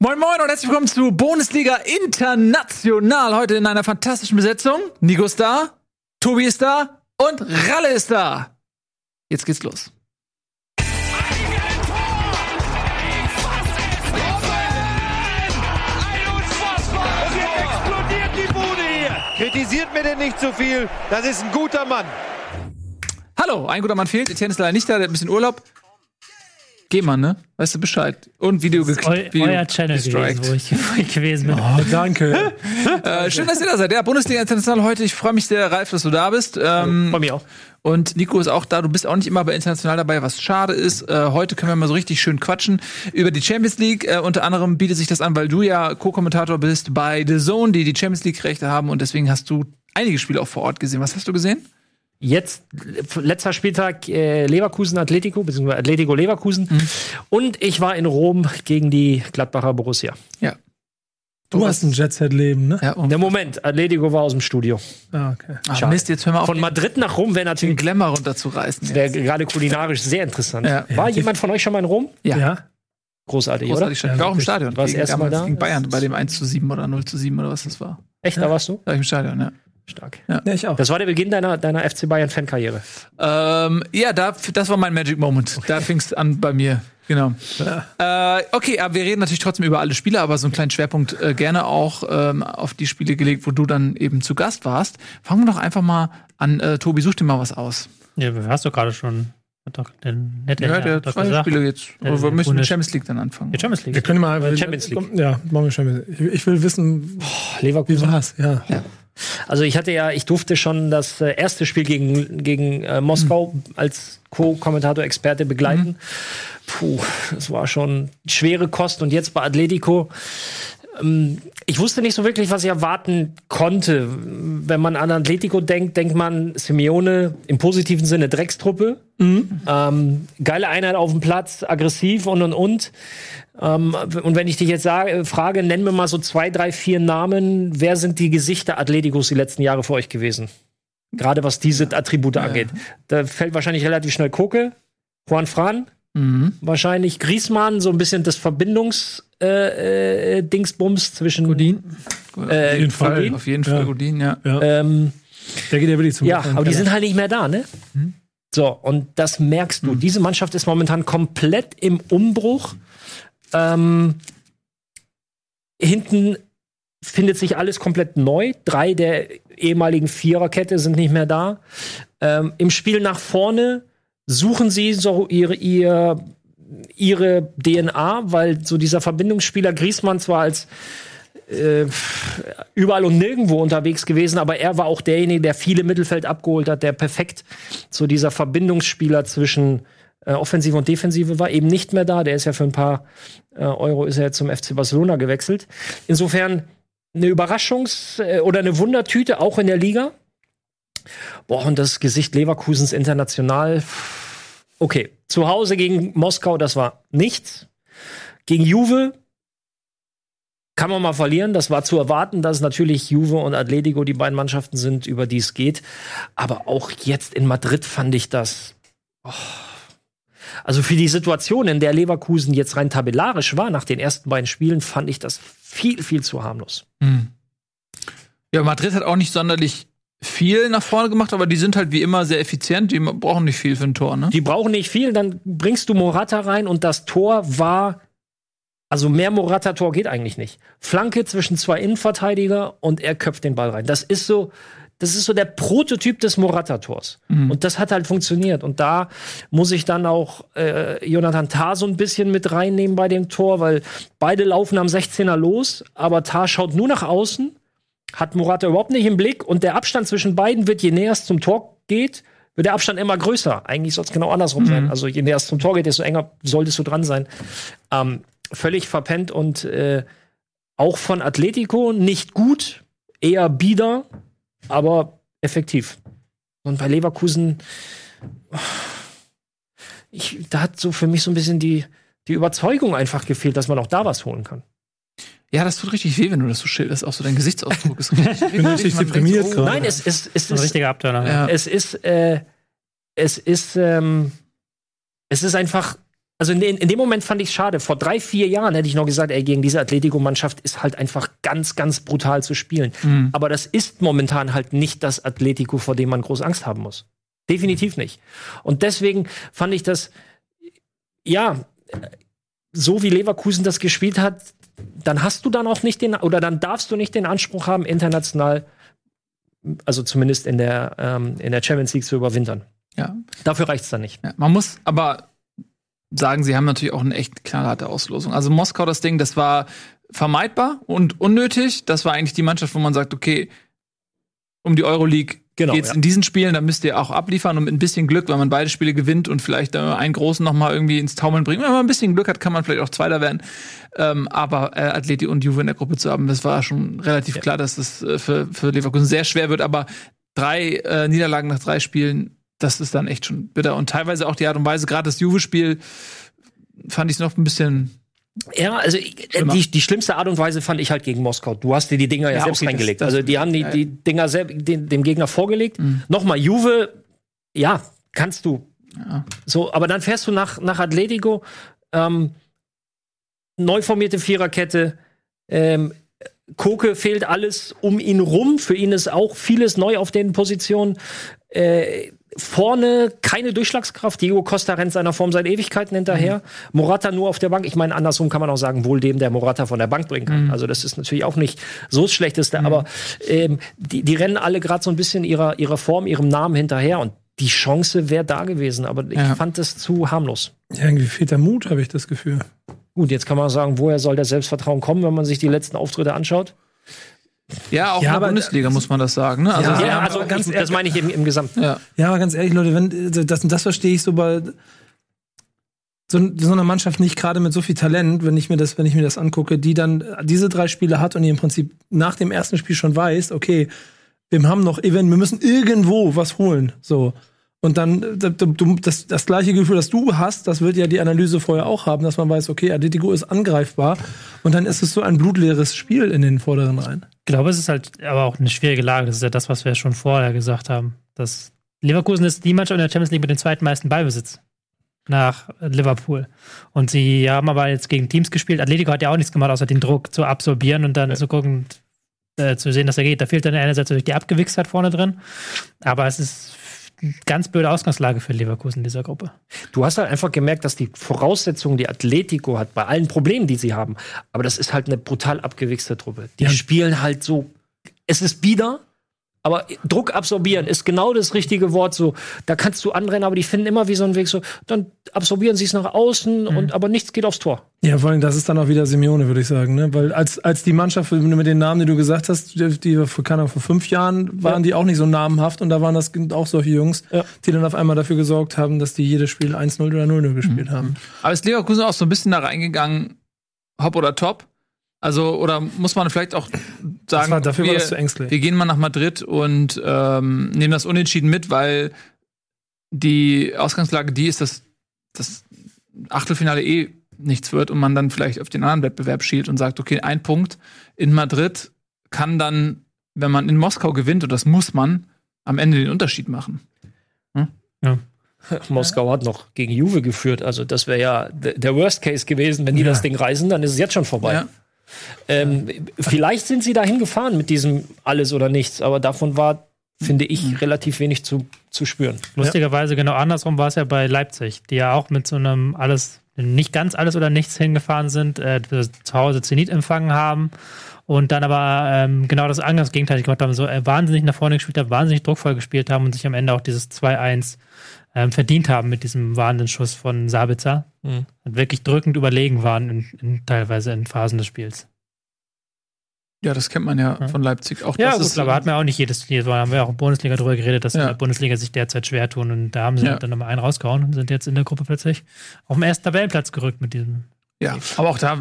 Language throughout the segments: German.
Moin Moin und herzlich willkommen zu Bundesliga International. Heute in einer fantastischen Besetzung. Nico ist da, Tobi ist da und Ralle ist da. Jetzt geht's los. explodiert die Bude hier. Kritisiert mir denn nicht zu viel. Das ist ein guter Mann. Hallo, ein guter Mann fehlt. Etienne ist leider nicht da, der hat ein bisschen Urlaub. Geh mal, ne? Weißt du Bescheid. Und Video Eu, geklickt. euer Channel gewesen, wo ich, wo ich gewesen bin. Oh, danke. Äh, schön, dass ihr da seid. Ja, Bundesliga International heute. Ich freue mich sehr, Ralf, dass du da bist. Ähm, Bei mir auch. Und Nico ist auch da. Du bist auch nicht immer bei International dabei, was schade ist. Äh, heute können wir mal so richtig schön quatschen über die Champions League. Äh, unter anderem bietet sich das an, weil du ja Co-Kommentator bist bei The Zone, die die Champions League-Rechte haben. Und deswegen hast du einige Spiele auch vor Ort gesehen. Was hast du gesehen? Jetzt, letzter Spieltag, äh, Leverkusen Atletico, beziehungsweise Atletico Leverkusen. Und ich war in Rom gegen die Gladbacher Borussia. Ja. Du hast ein Jet-Set-Leben, ne? Ja, Der Moment, Atletico war aus dem Studio. Ah, okay. ah, schade. Mist, jetzt hör mal auf, Von den, Madrid nach Rom wäre den natürlich Glamour runterzureißen. wär gerade kulinarisch sehr interessant. Ja. War jemand von euch schon mal in Rom? Ja. Ja. Großartig, Großartig oder? Ich war auch im Stadion. War das Gegen- erste Mal damals da? Gegen Bayern bei dem 1 zu 7 oder 0 zu 7 oder was das war. Echt, da warst du? Da war ich im Stadion, ja. Stark. Ja, ich auch. Das war der Beginn deiner, deiner FC Bayern-Fankarriere. Ähm, ja, da, das war mein Magic Moment. Da fing es an bei mir. Genau. Äh, okay, aber wir reden natürlich trotzdem über alle Spiele, aber so einen kleinen Schwerpunkt äh, gerne auch ähm, auf die Spiele gelegt, wo du dann eben zu Gast warst. Fangen wir doch einfach mal an. Äh, Tobi, such dir mal was aus. Ja, hast du gerade schon. Hat doch der nette Ja, der doch zwei gesagt. Spiele jetzt. Ja, Oder wir müssen mit Champions League dann anfangen. Die Champions Wir League. können mal. Champions League. Ja, machen wir Champions League. Ich will wissen, wie Leverkusen. war's? Ja. Also ich hatte ja, ich durfte schon das äh, erste Spiel gegen, gegen äh, Moskau als Co-Kommentator, Experte begleiten. Puh, das war schon schwere Kost. Und jetzt bei Atletico, ich wusste nicht so wirklich, was ich erwarten konnte. Wenn man an Atletico denkt, denkt man Simeone im positiven Sinne Dreckstruppe. Ähm, geile Einheit auf dem Platz, aggressiv und und und. Ähm, und wenn ich dich jetzt sage, frage, nenn mir mal so zwei, drei, vier Namen. Wer sind die Gesichter Atleticos die letzten Jahre für euch gewesen? Gerade was diese Attribute angeht. Da fällt wahrscheinlich relativ schnell Koke, Juan Fran, Mhm. wahrscheinlich Griezmann, so ein bisschen das Verbindungs äh, äh, zwischen Godin. Äh, Auf jeden Fall. Godin? Auf jeden Fall Ja. Godin, ja. Ähm, Der geht ja wirklich zum ja, aber die sind halt nicht mehr da, ne? Mhm. So, und das merkst du. Diese Mannschaft ist momentan komplett im Umbruch. Ähm, hinten findet sich alles komplett neu. Drei der ehemaligen Viererkette sind nicht mehr da. Ähm, Im Spiel nach vorne suchen sie so ihre, ihr, ihre DNA, weil so dieser Verbindungsspieler Griezmann zwar als äh, überall und nirgendwo unterwegs gewesen, aber er war auch derjenige, der viele Mittelfeld abgeholt hat, der perfekt so dieser Verbindungsspieler zwischen äh, Offensive und Defensive war, eben nicht mehr da. Der ist ja für ein paar äh, Euro ist er jetzt zum FC Barcelona gewechselt. Insofern eine Überraschungs- äh, oder eine Wundertüte auch in der Liga. Boah, und das Gesicht Leverkusens international. Okay, zu Hause gegen Moskau, das war nichts. Gegen Juve kann man mal verlieren. Das war zu erwarten, dass natürlich Juve und Atletico die beiden Mannschaften sind, über die es geht. Aber auch jetzt in Madrid fand ich das. Oh. Also für die Situation, in der Leverkusen jetzt rein tabellarisch war nach den ersten beiden Spielen, fand ich das viel, viel zu harmlos. Mhm. Ja, Madrid hat auch nicht sonderlich viel nach vorne gemacht, aber die sind halt wie immer sehr effizient. Die brauchen nicht viel für ein Tor, ne? Die brauchen nicht viel, dann bringst du Morata rein und das Tor war. Also mehr Morata-Tor geht eigentlich nicht. Flanke zwischen zwei Innenverteidiger und er köpft den Ball rein. Das ist so, das ist so der Prototyp des Morata-Tors. Und das hat halt funktioniert. Und da muss ich dann auch äh, Jonathan Tah so ein bisschen mit reinnehmen bei dem Tor, weil beide laufen am 16er los, aber Tah schaut nur nach außen, hat Morata überhaupt nicht im Blick und der Abstand zwischen beiden wird, je näher es zum Tor geht, wird der Abstand immer größer. Eigentlich soll es genau andersrum sein. Also je näher es zum Tor geht, desto enger solltest du dran sein. Ähm, völlig verpennt und äh, auch von Atletico nicht gut, eher bieder, aber effektiv. Und bei Leverkusen, ich, da hat so für mich so ein bisschen die, die Überzeugung einfach gefehlt, dass man auch da was holen kann. Ja, das tut richtig weh, wenn du das so schilderst. Auch so dein Gesichtsausdruck ist richtig. bin richtig denkt deprimiert so, oh, gerade. Nein, es, es, es Ein ist richtiger Abturner. Ja. es ist, äh, es ist, ähm, es ist einfach Also in, in dem Moment fand ich es schade. Vor drei, vier Jahren hätte ich noch gesagt, ey, gegen diese Atletico-Mannschaft ist halt einfach ganz, ganz brutal zu spielen. Mhm. Aber das ist momentan halt nicht das Atletico, vor dem man groß Angst haben muss. Definitiv nicht. Und deswegen fand ich das, ja, so wie Leverkusen das gespielt hat, dann hast du dann auch nicht den, oder dann darfst du nicht den Anspruch haben, international, also zumindest in der, ähm, in der Champions League zu überwintern. Ja. Dafür reicht's dann nicht. Ja, man muss aber sagen, sie haben natürlich auch eine echt knallharte Auslosung. Also Moskau, das Ding, das war vermeidbar und unnötig. Das war eigentlich die Mannschaft, wo man sagt, okay, um die Euroleague Genau, geht's ja. in diesen Spielen, da müsst ihr auch abliefern und mit ein bisschen Glück, wenn man beide Spiele gewinnt und vielleicht äh, einen großen noch mal irgendwie ins Taumeln bringt. Wenn man ein bisschen Glück hat, kann man vielleicht auch Zweiter werden. Ähm, aber äh, Atleti und Juve in der Gruppe zu haben, das war schon relativ klar, dass das äh, für, für Leverkusen sehr schwer wird. Aber drei äh, Niederlagen nach drei Spielen, das ist dann echt schon bitter. Und teilweise auch die Art und Weise, gerade das Juve-Spiel, fand ich noch ein bisschen. Ja, also äh, die, die schlimmste Art und Weise fand ich halt gegen Moskau. Du hast dir die Dinger ja, Ja, selbst okay, das- reingelegt. das- also die haben die, die Dinger den, dem Gegner vorgelegt. Nochmal, Juve, ja, kannst du. Ja. So, aber dann fährst du nach, nach Atletico, ähm, neu formierte Viererkette, ähm, Koke fehlt alles um ihn rum. Für ihn ist auch vieles neu auf den Positionen. Äh, vorne keine Durchschlagskraft. Diego Costa rennt seiner Form seit Ewigkeiten hinterher. Morata nur auf der Bank. Ich meine, andersrum kann man auch sagen, wohl dem, der Morata von der Bank bringen kann. Also das ist natürlich auch nicht so das Schlechteste. Aber ähm, die, die rennen alle gerade so ein bisschen ihrer, ihrer Form, ihrem Namen hinterher. Und die Chance wäre da gewesen. Aber ich Ja. fand es zu harmlos. Ja, irgendwie fehlt der Mut, habe ich das Gefühl. Gut, jetzt kann man sagen, woher soll das Selbstvertrauen kommen, wenn man sich die letzten Auftritte anschaut? Ja, auch Ja, in der Bundesliga muss man das sagen. Ne? Also, Ja, also ganz ich, das meine ich im, im Gesamten. ja. Ja, aber ganz ehrlich, Leute, wenn das, das verstehe ich so bei so, so einer Mannschaft nicht gerade mit so viel Talent, wenn ich mir das, wenn ich mir das angucke, die dann diese drei Spiele hat und die im Prinzip nach dem ersten Spiel schon weiß, okay, wir haben noch Event, wir müssen irgendwo was holen, so. Und dann äh, das, das gleiche Gefühl, das du hast, das wird ja die Analyse vorher auch haben, dass man weiß, okay, Atletico ist angreifbar und dann ist es so ein blutleeres Spiel in den vorderen Reihen. Ich glaube, es ist halt aber auch eine schwierige Lage. Das ist ja das, was wir schon vorher gesagt haben. Das Leverkusen ist die Mannschaft in der Champions League mit den zweitmeisten Ballbesitz nach Liverpool. Und sie haben aber jetzt gegen Teams gespielt. Atletico hat ja auch nichts gemacht, außer den Druck zu absorbieren und dann zu gucken, äh, zu sehen, dass er geht. Da fehlt dann einerseits natürlich die Abgewichstheit vorne drin. Aber es ist ganz blöde Ausgangslage für Leverkusen in dieser Gruppe. Du hast halt einfach gemerkt, dass die Voraussetzungen, die Atletico hat, bei allen Problemen, die sie haben, aber das ist halt eine brutal abgewichste Truppe. Die Ja. spielen halt so, es ist bieder, aber Druck absorbieren ist genau das richtige Wort. So, da kannst du anrennen, aber die finden immer wie so einen Weg. So, dann absorbieren sie es nach außen und aber nichts geht aufs Tor. Ja, vor allem, das ist dann auch wieder Simeone, würde ich sagen, ne? Weil als, als die Mannschaft mit den Namen, die du gesagt hast, die, die vor, keine Ahnung, vor fünf Jahren waren Ja. die auch nicht so namenhaft und da waren das auch solche Jungs, Ja. die dann auf einmal dafür gesorgt haben, dass die jedes Spiel 1-0 oder 0-0 gespielt haben. Aber ist Leverkusen auch so ein bisschen da reingegangen, hopp oder top? Also, oder muss man vielleicht auch sagen, war- dafür war wir, das zu ängstlich. wir gehen mal nach Madrid und ähm, nehmen das Unentschieden mit, weil die Ausgangslage die ist, dass das Achtelfinale eh nichts wird und man dann vielleicht auf den anderen Wettbewerb schielt und sagt, okay, ein Punkt in Madrid kann dann, wenn man in Moskau gewinnt, und das muss man, am Ende den Unterschied machen. Moskau hat noch gegen Juve geführt. Also das wäre ja der Worst Case gewesen. Wenn die Ja. das Ding reißen, dann ist es jetzt schon vorbei. Ja. Ähm, vielleicht sind sie dahin gefahren mit diesem alles oder nichts, aber davon war, finde ich, relativ wenig zu, zu spüren. Lustigerweise genau andersrum war es ja bei Leipzig, die ja auch mit so einem alles, nicht ganz alles oder nichts hingefahren sind, äh, zu Hause Zenit empfangen haben und dann aber ähm, genau das andere Gegenteil gemacht haben, so äh, wahnsinnig nach vorne gespielt haben, wahnsinnig druckvoll gespielt haben und sich am Ende auch dieses 2-1 ähm, verdient haben mit diesem Wahnsinnsschuss von Sabitzer Mhm. und wirklich drückend überlegen waren in, in, teilweise in Phasen des Spiels. Ja, das kennt man ja, Ja. von Leipzig. Auch Ja, das gut, ist aber hat man auch nicht jedes Spiel. Da haben wir auch in der Bundesliga drüber geredet, dass Ja. in der Bundesliga sich derzeit schwer tun. Und da haben sie Ja. dann nochmal einen rausgehauen und sind jetzt in der Gruppe plötzlich auf dem ersten Tabellenplatz gerückt mit diesem. Ja, aber auch da,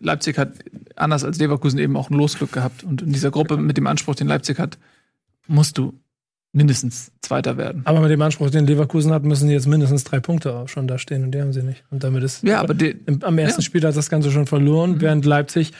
Leipzig hat anders als Leverkusen eben auch ein Losglück gehabt. Und in dieser Gruppe mit dem Anspruch, den Leipzig hat, musst du mindestens Zweiter werden. Aber mit dem Anspruch, den Leverkusen hat, müssen jetzt mindestens drei Punkte auch schon da stehen und die haben sie nicht. Und damit ist Ja, aber die, im, am ersten Ja. Spiel hat das Ganze schon verloren, während Leipzig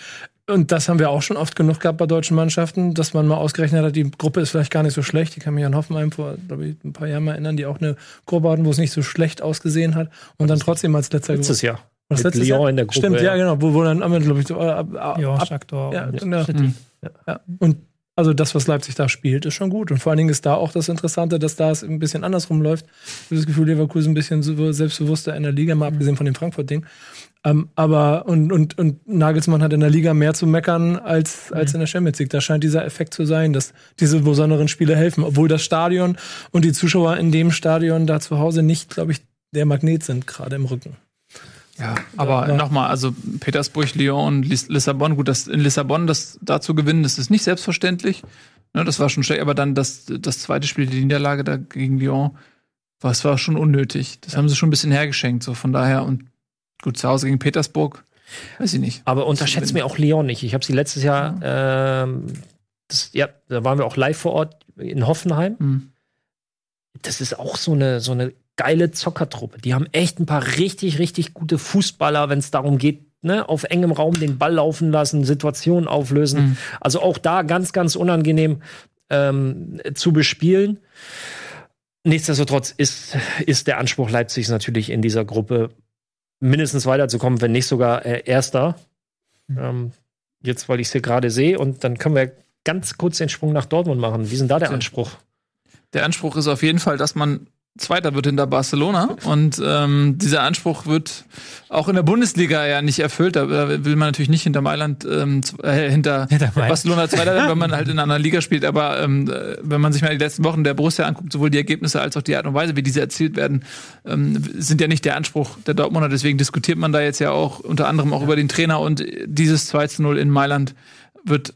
und das haben wir auch schon oft genug gehabt bei deutschen Mannschaften, dass man mal ausgerechnet hat, die Gruppe ist vielleicht gar nicht so schlecht. Ich kann mich an Hoffenheim vor, glaube ich, ein paar Jahren mal erinnern, die auch eine Gruppe hatten, wo es nicht so schlecht ausgesehen hat und dann trotzdem als letzter Letztes Jahr. Was, Mit letztes Lyon Jahr? in der Gruppe. Stimmt, ja, genau, wo, wo dann am Ende, glaube ich, so, äh, ab, ab, Ja, ab, ja, und ja. Ja. Und also das, was Leipzig da spielt, ist schon gut. Und vor allen Dingen ist da auch das Interessante, dass da es ein bisschen andersrum läuft. Ich habe das Gefühl, Leverkusen ein bisschen selbstbewusster in der Liga, mal abgesehen von dem Frankfurt-Ding. Ähm, aber und, und, und Nagelsmann hat in der Liga mehr zu meckern als, als in der Champions League. Da scheint dieser Effekt zu sein, dass diese besonderen Spiele helfen, obwohl das Stadion und die Zuschauer in dem Stadion da zu Hause nicht, glaube ich, der Magnet sind, gerade im Rücken. Ja, aber Ja. nochmal, also Petersburg, Lyon und Lis Lissabon, gut, das in Lissabon das da zu gewinnen, das ist nicht selbstverständlich. Ne, das war schon schlecht, aber dann das, das zweite Spiel, die Niederlage da gegen Lyon, das war schon unnötig. Das haben sie schon ein bisschen hergeschenkt, so von daher. Und gut, zu Hause gegen Petersburg, weiß ich nicht. Aber unterschätzt mir auch Leon nicht. Ich habe sie letztes Jahr, ähm, das, ja, da waren wir auch live vor Ort in Hoffenheim. Hm. Das ist auch so eine, so eine geile Zockertruppe. Die haben echt ein paar richtig, richtig gute Fußballer, wenn es darum geht, ne, auf engem Raum den Ball laufen lassen, Situationen auflösen. Mhm. Also auch da ganz, ganz unangenehm ähm, zu bespielen. Nichtsdestotrotz ist, ist der Anspruch Leipzigs natürlich in dieser Gruppe mindestens weiterzukommen, wenn nicht sogar äh, Erster. Ähm, jetzt, weil ich es hier gerade sehe. Und dann können wir ganz kurz den Sprung nach Dortmund machen. Wie ist denn da der. Anspruch? Der Anspruch ist auf jeden Fall, dass man Zweiter wird hinter Barcelona. Und ähm, dieser Anspruch wird auch in der Bundesliga ja nicht erfüllt. Da will man natürlich nicht hinter Mailand, ähm, äh, hinter, Hinter Mailand. Barcelona Zweiter werden, wenn man halt in einer Liga spielt. Aber ähm, äh, wenn man sich mal die letzten Wochen der Borussia anguckt, sowohl die Ergebnisse als auch die Art und Weise, wie diese erzielt werden, ähm, sind ja nicht der Anspruch der Dortmunder. Deswegen diskutiert man da jetzt ja auch unter anderem auch über den Trainer. Und dieses 2 zu 0 in Mailand wird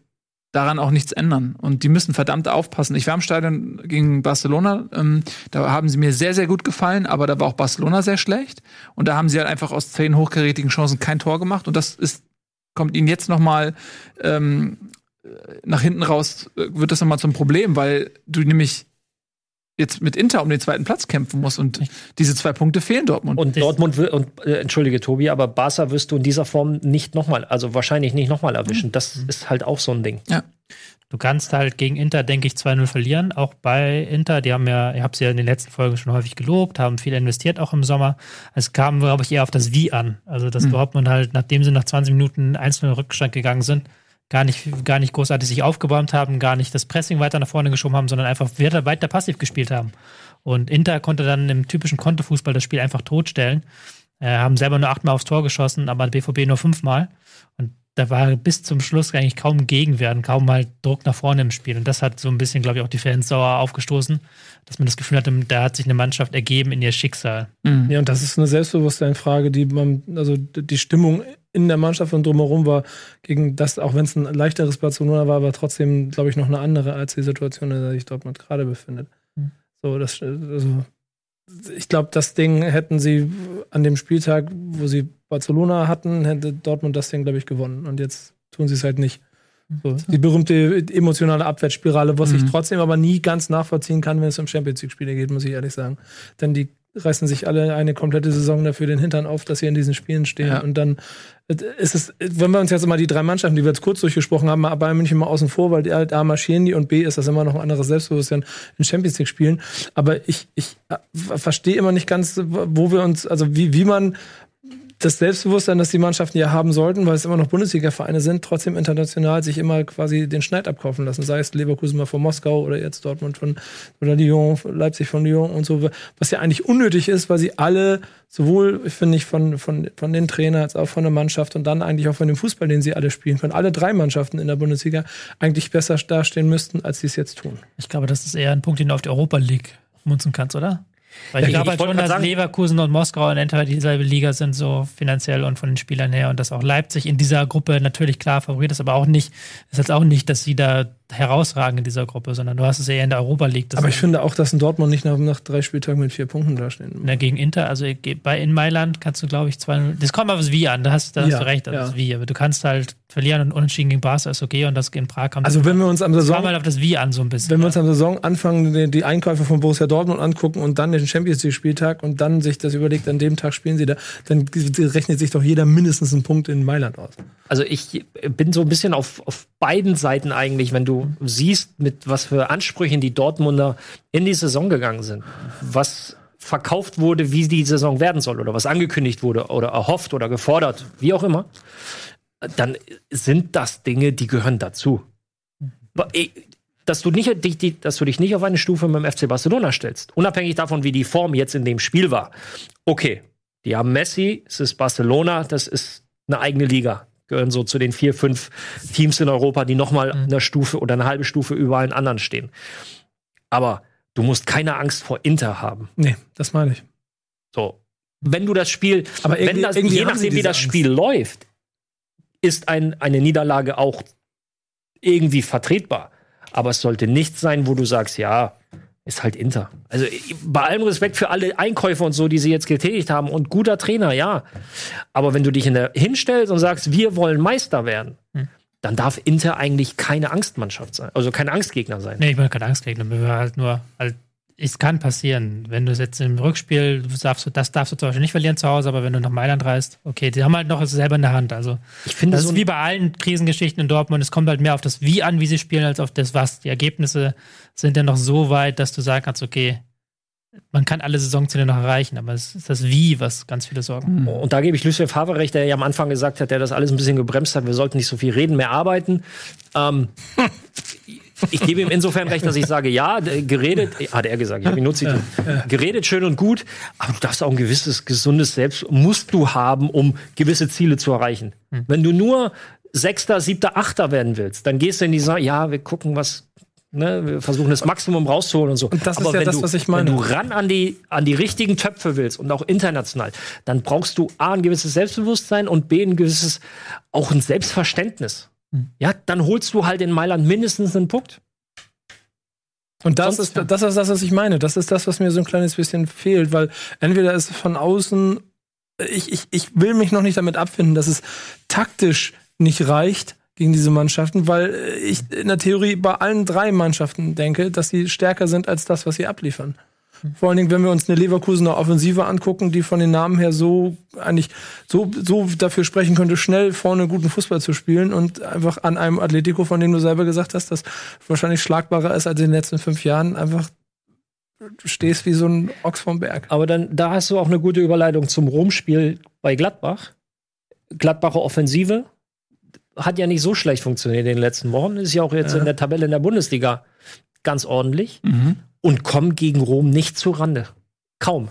daran auch nichts ändern. Und die müssen verdammt aufpassen. Ich war im Stadion gegen Barcelona, ähm, da haben sie mir sehr, sehr gut gefallen, aber da war auch Barcelona sehr schlecht. Und da haben sie halt einfach aus zehn hochkarätigen Chancen kein Tor gemacht. Und das ist, kommt ihnen jetzt noch mal ähm, nach hinten raus, äh, wird das noch mal zum Problem, weil du nämlich jetzt mit Inter um den zweiten Platz kämpfen musst und diese zwei Punkte fehlen Dortmund. Und Dortmund will, und äh, entschuldige Tobi, aber Barca wirst du in dieser Form nicht nochmal, also wahrscheinlich nicht nochmal erwischen. Das ist halt auch so ein Ding. Du kannst halt gegen Inter, denke ich, 2-0 verlieren. Auch bei Inter, die haben ja, ich habe sie ja in den letzten Folgen schon häufig gelobt, haben viel investiert, auch im Sommer. Es kam, glaube ich, eher auf das Wie an. Also, dass Mhm. Dortmund halt, nachdem sie nach 20 Minuten einzelnen Rückstand gegangen sind, gar nicht, gar nicht großartig sich aufgebäumt haben, gar nicht das Pressing weiter nach vorne geschoben haben, sondern einfach weiter, weiter passiv gespielt haben. Und Inter konnte dann im typischen Kontofußball das Spiel einfach totstellen. Äh, haben selber nur achtmal aufs Tor geschossen, aber BVB nur fünfmal. Und da war bis zum Schluss eigentlich kaum Gegenwehr und kaum halt Druck nach vorne im Spiel. Und das hat so ein bisschen, glaube ich, auch die Fans sauer aufgestoßen, dass man das Gefühl hatte, da hat sich eine Mannschaft ergeben in ihr Schicksal. Mhm. Ja, und das ist eine Selbstbewusstseinfrage, die man, also die Stimmung in der Mannschaft und drumherum war gegen das, auch wenn es ein leichteres Barcelona war, aber trotzdem, glaube ich, noch eine andere als die Situation, in der sich Dortmund gerade befindet. Mhm. So, das, also, ich glaube, das Ding hätten sie an dem Spieltag, wo sie Barcelona hatten, hätte Dortmund das Ding, glaube ich, gewonnen. Und jetzt tun sie es halt nicht. So, die berühmte emotionale Abwärtsspirale, was ich Mhm. trotzdem aber nie ganz nachvollziehen kann, wenn es um Champions League-Spiele geht, muss ich ehrlich sagen. Denn die reißen sich alle eine komplette Saison dafür den Hintern auf, dass sie in diesen Spielen stehen. Ja. Und dann ist es, wenn wir uns jetzt mal die drei Mannschaften, die wir jetzt kurz durchgesprochen haben, mal Bayern München mal außen vor, weil die halt A marschieren die und B ist das immer noch ein anderes Selbstbewusstsein in Champions League spielen. Aber ich, ich äh, verstehe immer nicht ganz, wo wir uns, also wie, wie man das Selbstbewusstsein, das die Mannschaften ja haben sollten, weil es immer noch Bundesliga-Vereine sind, trotzdem international sich immer quasi den Schneid abkaufen lassen. Sei es Leverkusen mal von Moskau oder jetzt Dortmund von oder Lyon, Leipzig von Lyon und so, was ja eigentlich unnötig ist, weil sie alle sowohl, finde ich, von, von, von den Trainern als auch von der Mannschaft und dann eigentlich auch von dem Fußball, den sie alle spielen können, alle drei Mannschaften in der Bundesliga eigentlich besser dastehen müssten, als sie es jetzt tun. Ich glaube, das ist eher ein Punkt, den du auf die Europa League munzen kannst, oder? Weil ich glaube halt schon, dass sagen- Leverkusen und Moskau und Inter dieselbe Liga sind, so finanziell und von den Spielern her. Und dass auch Leipzig in dieser Gruppe natürlich klar Favorit ist, aber auch nicht, ist jetzt auch nicht, dass sie da herausragend in dieser Gruppe, sondern du hast es eher in der Europa League. Aber ich finde auch, dass ein Dortmund nicht nach, nach drei Spieltagen mit vier Punkten dastehen. Na, gegen Inter, also bei in Mailand kannst du, glaube ich, zwei. Das kommt auf das Wie an, da hast, da hast Ja, du recht, auf ja. das Wie. Aber du kannst halt verlieren und unentschieden gegen Barca ist okay und das in Prag haben Also wenn wir uns am Saison, mal auf das Wie an so ein bisschen. wenn wir uns am Saisonanfang die, die Einkäufe von Borussia Dortmund angucken und dann den Champions League Spieltag und dann sich das überlegt, an dem Tag spielen sie da, dann rechnet sich doch jeder mindestens einen Punkt in Mailand aus. Also ich bin so ein bisschen auf, auf beiden Seiten eigentlich, wenn du siehst, mit was für Ansprüchen die Dortmunder in die Saison gegangen sind. Was verkauft wurde, wie die Saison werden soll oder was angekündigt wurde oder erhofft oder gefordert, wie auch immer, dann sind das Dinge, die gehören dazu. Eh, Dass du, nicht, dich, dass du dich nicht auf eine Stufe mit dem FC Barcelona stellst, unabhängig davon, wie die Form jetzt in dem Spiel war. Okay, die haben Messi, es ist Barcelona, das ist eine eigene Liga. Gehören so zu den vier, fünf Teams in Europa, die noch mal eine Stufe oder eine halbe Stufe über allen anderen stehen. Aber du musst keine Angst vor Inter haben. Nee, das meine ich. So. Wenn du das Spiel, Aber wenn das, je nachdem, wie das Angst. Spiel läuft, ist ein, eine Niederlage auch irgendwie vertretbar. Aber es sollte nicht sein, wo du sagst, ja, ist halt Inter. Also ich- bei allem Respekt für alle Einkäufe und so, die sie jetzt getätigt haben und guter Trainer, ja. Aber wenn du dich in der hinstellst und sagst, wir wollen Meister werden, Hm. dann darf Inter eigentlich keine Angstmannschaft sein, also kein Angstgegner sein. Nee, ich bin keine Angstgegner. Wir halt nur, halt, es kann passieren. Wenn du jetzt im Rückspiel, darfst, du- das darfst du zum Beispiel nicht verlieren zu Hause, aber wenn du nach Mailand reist, okay, die haben halt noch es selber in der Hand. Also, Ich finde das so ist wie bei allen Krisengeschichten in Dortmund. Es kommt halt mehr auf das Wie an, wie sie spielen, als auf das Was. Die Ergebnisse sind ja noch so weit, dass du sagen kannst, okay, man kann alle Saisonziele noch erreichen, aber es ist das Wie, was ganz viele Sorgen. Und da gebe ich Lucien Favre recht, der ja am Anfang gesagt hat, der das alles ein bisschen gebremst hat. Wir sollten nicht so viel reden, mehr arbeiten. Ähm, ich gebe ihm insofern recht, dass ich sage, ja, geredet, hat er gesagt, ich habe ihn nur zitiert. Geredet schön und gut, aber du darfst auch ein gewisses gesundes Selbst musst du haben, um gewisse Ziele zu erreichen. Wenn du nur Sechster, Siebter, Achter werden willst, dann gehst du in die Sa ja, wir gucken, was Ne, wir versuchen das Maximum rauszuholen und so. Und das ist Aber ja wenn das, du, was ich meine. Wenn du ran an die, an die richtigen Töpfe willst und auch international, dann brauchst du A, ein gewisses Selbstbewusstsein und B, ein gewisses, auch ein Selbstverständnis. Ja, dann holst du halt in Mailand mindestens einen Punkt. Und das Sonst, ist, das ist das, was ich meine. Das ist das, was mir so ein kleines bisschen fehlt, weil entweder ist es von außen, ich, ich, ich will mich noch nicht damit abfinden, dass es taktisch nicht reicht gegen diese Mannschaften, weil ich in der Theorie bei allen drei Mannschaften denke, dass sie stärker sind als das, was sie abliefern. Vor allen Dingen, wenn wir uns eine Leverkusener Offensive angucken, die von den Namen her so eigentlich so, so dafür sprechen könnte, schnell vorne guten Fußball zu spielen und einfach an einem Atletico, von dem du selber gesagt hast, das wahrscheinlich schlagbarer ist als in den letzten fünf Jahren, einfach du stehst wie so ein Ochs vom Berg. Aber dann, da hast du auch eine gute Überleitung zum Rom-Spiel bei Gladbach. Gladbacher Offensive hat ja nicht so schlecht funktioniert in den letzten Wochen. Ist ja auch jetzt in der Tabelle in der Bundesliga ganz ordentlich. Und kommen gegen Rom nicht zu Rande. Kaum.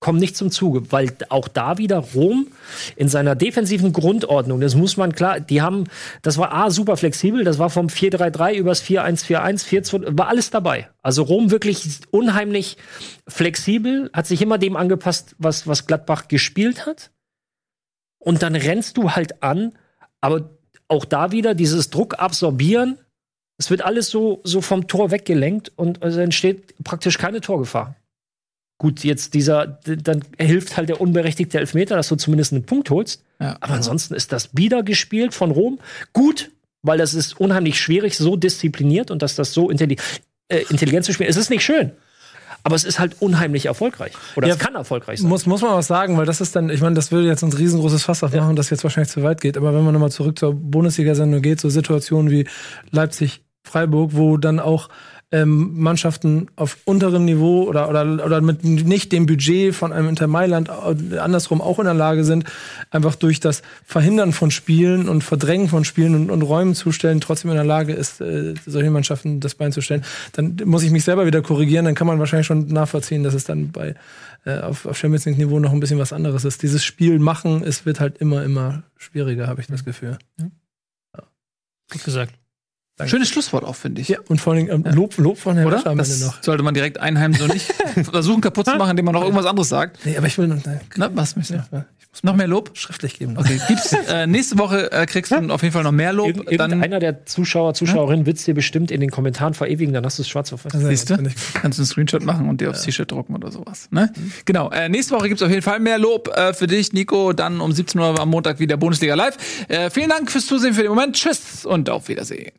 Kommen nicht zum Zuge, weil auch da wieder Rom in seiner defensiven Grundordnung, das muss man klar, die haben, das war A, super flexibel, das war vom 4-3-3 übers 4-1-4-1, 4-2, war alles dabei. Also Rom wirklich unheimlich flexibel, hat sich immer dem angepasst, was, was Gladbach gespielt hat. Und dann rennst du halt an, aber auch da wieder dieses Druck absorbieren, es wird alles so, so vom Tor weggelenkt und es entsteht praktisch keine Torgefahr. Gut, jetzt dieser, dann hilft halt der unberechtigte Elfmeter, dass du zumindest einen Punkt holst. Ja. Aber ansonsten ist das bieder gespielt von Rom. Gut, weil das ist unheimlich schwierig, so diszipliniert und dass das so intelli äh, intelligent zu spielen. Es ist nicht schön. Aber es ist halt unheimlich erfolgreich. Oder Ja, es kann erfolgreich sein. Muss, muss man was sagen, weil das ist dann, ich meine, das würde jetzt ein riesengroßes Fass aufmachen, das jetzt wahrscheinlich zu weit geht. Aber wenn man nochmal zurück zur Bundesliga-Sendung geht, so Situationen wie Leipzig, Freiburg, wo dann auch ähm, Mannschaften auf unterem Niveau oder, oder, oder mit nicht dem Budget von einem Inter Mailand äh, andersrum auch in der Lage sind, einfach durch das Verhindern von Spielen und Verdrängen von Spielen und, und Räumen zustellen, trotzdem in der Lage ist, äh, solche Mannschaften das Bein zu stellen, dann muss ich mich selber wieder korrigieren, dann kann man wahrscheinlich schon nachvollziehen, dass es dann bei äh, auf, auf Champions League Niveau noch ein bisschen was anderes ist. Dieses Spiel machen, es wird halt immer, immer schwieriger, habe ich das Gefühl. Gut gesagt. Schönes Schlusswort auch, finde ich. Ja, und vor allen Dingen ähm, Lob, Lob von Herrn Oder? Das noch. sollte man direkt einheim so nicht versuchen kaputt zu machen, indem man noch irgendwas anderes sagt. Nee, aber ich will noch. Na, was möchtest du? ja, ich Noch mehr Lob? Schriftlich geben. Okay, gibt's, äh, nächste Woche äh, kriegst du auf jeden Fall noch mehr Lob. Irgend, Dann irgendeiner der Zuschauer, Zuschauerinnen wird es dir bestimmt in den Kommentaren verewigen, dann hast du es schwarz auf weiß. Siehst du? Kannst du einen Screenshot machen und dir aufs T-Shirt drucken oder sowas. Ne? Genau. Äh, nächste Woche gibt's auf jeden Fall mehr Lob äh, für dich, Nico. Dann um 17 Uhr am Montag wieder Bundesliga live. Äh, vielen Dank fürs Zusehen für den Moment. Tschüss und auf Wiedersehen.